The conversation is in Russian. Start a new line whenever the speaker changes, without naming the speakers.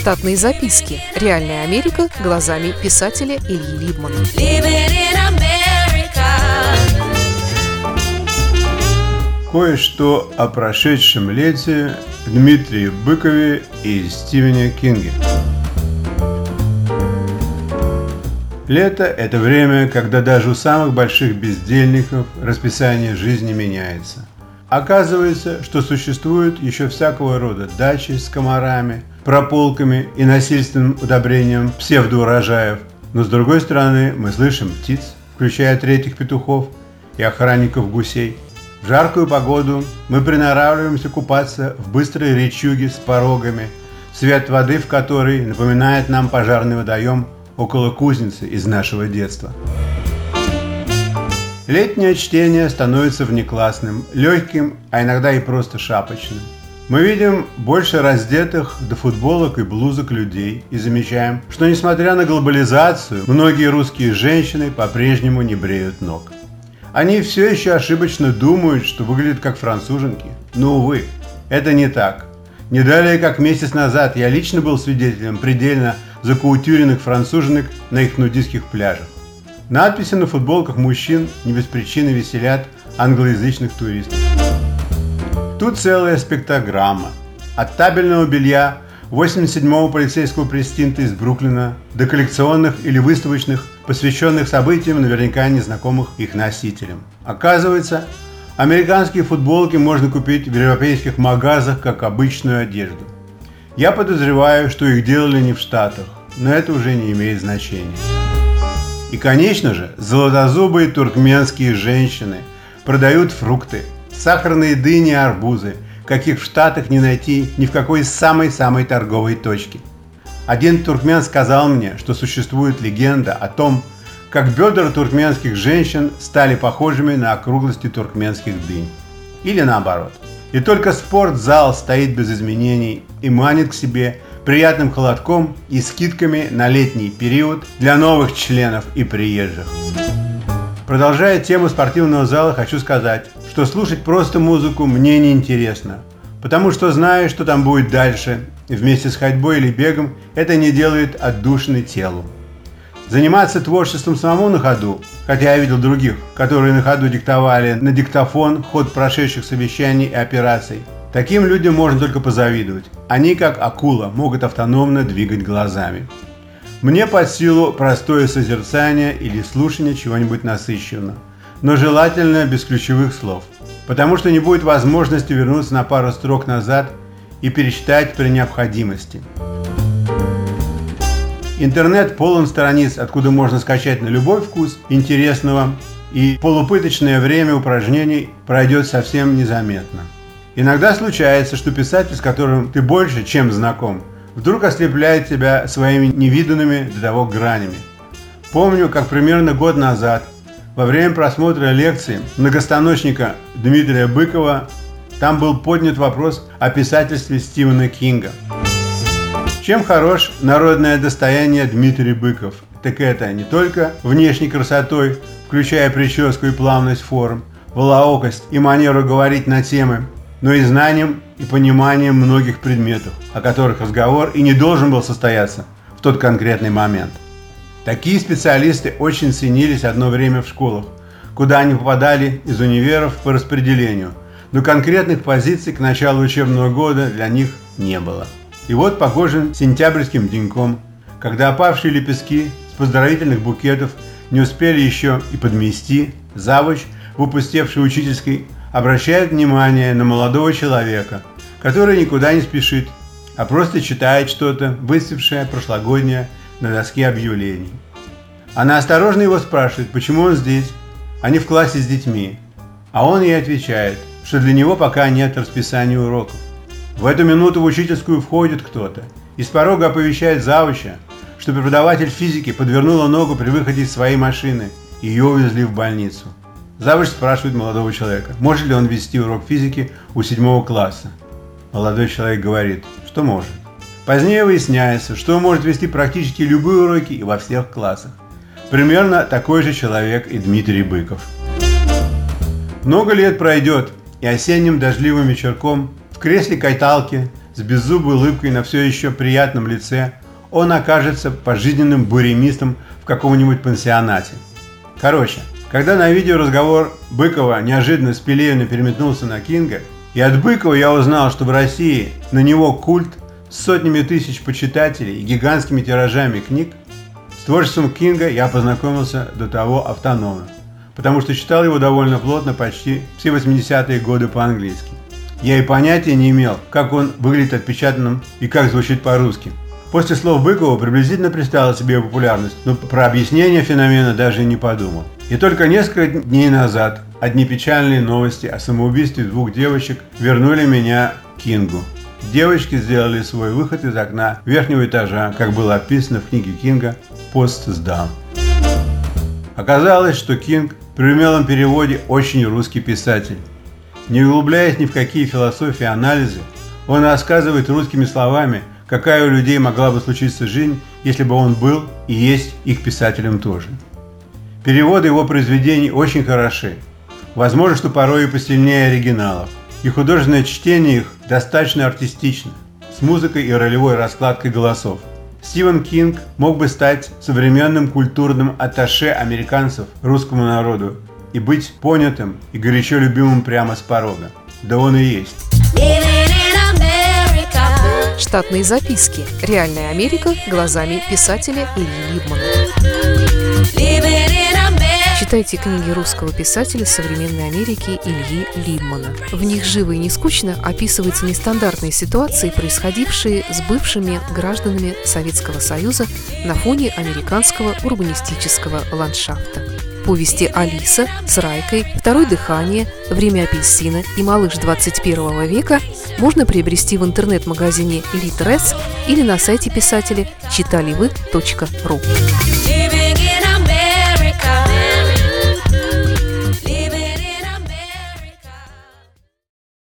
Штатные записки. Реальная Америка глазами писателя Ильи Либмана.
Кое-что о прошедшем лете Дмитрии Быкове и Стивене Кинге. Лето – это время, когда даже у самых больших бездельников расписание жизни меняется. Оказывается, что существуют еще всякого рода дачи с комарами, прополками и насильственным удобрением псевдоурожаев. Но с другой стороны, мы слышим птиц, включая третьих петухов и охранников гусей. В жаркую погоду мы приноравливаемся купаться в быстрой речуге с порогами, свет воды в которой напоминает нам пожарный водоем около кузницы из нашего детства. Летнее чтение становится внеклассным, легким, а иногда и просто шапочным. Мы видим больше раздетых до футболок и блузок людей и замечаем, что несмотря на глобализацию, многие русские женщины по-прежнему не бреют ног. Они все еще ошибочно думают, что выглядят как француженки. Но, увы, это не так. Не далее, как месяц назад, я лично был свидетелем предельно закаутюренных француженок на их нудистских пляжах. Надписи на футболках мужчин не без причины веселят англоязычных туристов. Тут целая спектрограмма. От табельного белья 87-го полицейского престинта из Бруклина до коллекционных или выставочных, посвященных событиям, наверняка незнакомых их носителям. Оказывается, американские футболки можно купить в европейских магазах как обычную одежду. Я подозреваю, что их делали не в Штатах, но это уже не имеет значения. И, конечно же, золотозубые туркменские женщины продают фрукты, сахарные дыни и арбузы, каких в Штатах не найти ни в какой самой-самой торговой точке. Один туркмен сказал мне, что существует легенда о том, как бедра туркменских женщин стали похожими на округлости туркменских дынь. Или наоборот. И только спортзал стоит без изменений и манит к себе приятным холодком и скидками на летний период для новых членов и приезжих. Продолжая тему спортивного зала, хочу сказать, что слушать просто музыку мне не интересно, потому что знаю, что там будет дальше, вместе с ходьбой или бегом это не делает отдушной телу. Заниматься творчеством самому на ходу, хотя я видел других, которые на ходу диктовали на диктофон ход прошедших совещаний и операций – Таким людям можно только позавидовать. Они, как акула, могут автономно двигать глазами. Мне под силу простое созерцание или слушание чего-нибудь насыщенного, но желательно без ключевых слов, потому что не будет возможности вернуться на пару строк назад и перечитать при необходимости. Интернет полон страниц, откуда можно скачать на любой вкус интересного, и полупыточное время упражнений пройдет совсем незаметно. Иногда случается, что писатель, с которым ты больше, чем знаком, вдруг ослепляет тебя своими невиданными до того гранями. Помню, как примерно год назад, во время просмотра лекции многостаночника Дмитрия Быкова, там был поднят вопрос о писательстве Стивена Кинга. Чем хорош народное достояние Дмитрий Быков? Так это не только внешней красотой, включая прическу и плавность форм, волоокость и манеру говорить на темы, но и знанием и пониманием многих предметов, о которых разговор и не должен был состояться в тот конкретный момент. Такие специалисты очень ценились одно время в школах, куда они попадали из универов по распределению, но конкретных позиций к началу учебного года для них не было. И вот похожим сентябрьским деньком, когда опавшие лепестки с поздравительных букетов не успели еще и подмести, завуч, выпустевший учительской, обращает внимание на молодого человека, который никуда не спешит, а просто читает что-то, выставшее прошлогоднее на доске объявлений. Она осторожно его спрашивает, почему он здесь, а не в классе с детьми. А он ей отвечает, что для него пока нет расписания уроков. В эту минуту в учительскую входит кто-то и с порога оповещает завуча, что преподаватель физики подвернула ногу при выходе из своей машины, и ее увезли в больницу. Завуч спрашивает молодого человека, может ли он вести урок физики у седьмого класса. Молодой человек говорит, что может. Позднее выясняется, что он может вести практически любые уроки и во всех классах. Примерно такой же человек и Дмитрий Быков. Много лет пройдет, и осенним дождливым вечерком в кресле кайталки с беззубой улыбкой на все еще приятном лице, он окажется пожизненным буремистом в каком-нибудь пансионате. Короче, когда на видео разговор Быкова неожиданно с Пелевина переметнулся на Кинга, и от Быкова я узнал, что в России на него культ с сотнями тысяч почитателей и гигантскими тиражами книг, с творчеством Кинга я познакомился до того автономно, потому что читал его довольно плотно почти все 80-е годы по-английски. Я и понятия не имел, как он выглядит отпечатанным и как звучит по-русски. После слов Быкова приблизительно представил себе популярность, но про объяснение феномена даже и не подумал. И только несколько дней назад одни печальные новости о самоубийстве двух девочек вернули меня к Кингу. Девочки сделали свой выход из окна верхнего этажа, как было описано в книге Кинга «Пост сдан». Оказалось, что Кинг при умелом переводе очень русский писатель. Не углубляясь ни в какие философии анализы, он рассказывает русскими словами, какая у людей могла бы случиться жизнь, если бы он был и есть их писателем тоже. Переводы его произведений очень хороши. Возможно, что порой и посильнее оригиналов. И художественное чтение их достаточно артистично, с музыкой и ролевой раскладкой голосов. Стивен Кинг мог бы стать современным культурным атташе американцев русскому народу и быть понятым и горячо любимым прямо с порога. Да он и есть.
Штатные записки. Реальная Америка глазами писателя Ильи Либмана. Читайте книги русского писателя современной Америки Ильи Либмана. В них живо и не скучно описываются нестандартные ситуации, происходившие с бывшими гражданами Советского Союза на фоне американского урбанистического ландшафта. Повести «Алиса» с Райкой, «Второе дыхание», «Время апельсина» и «Малыш 21 века» можно приобрести в интернет-магазине «Литрес» или на сайте писателя читаливы.ру.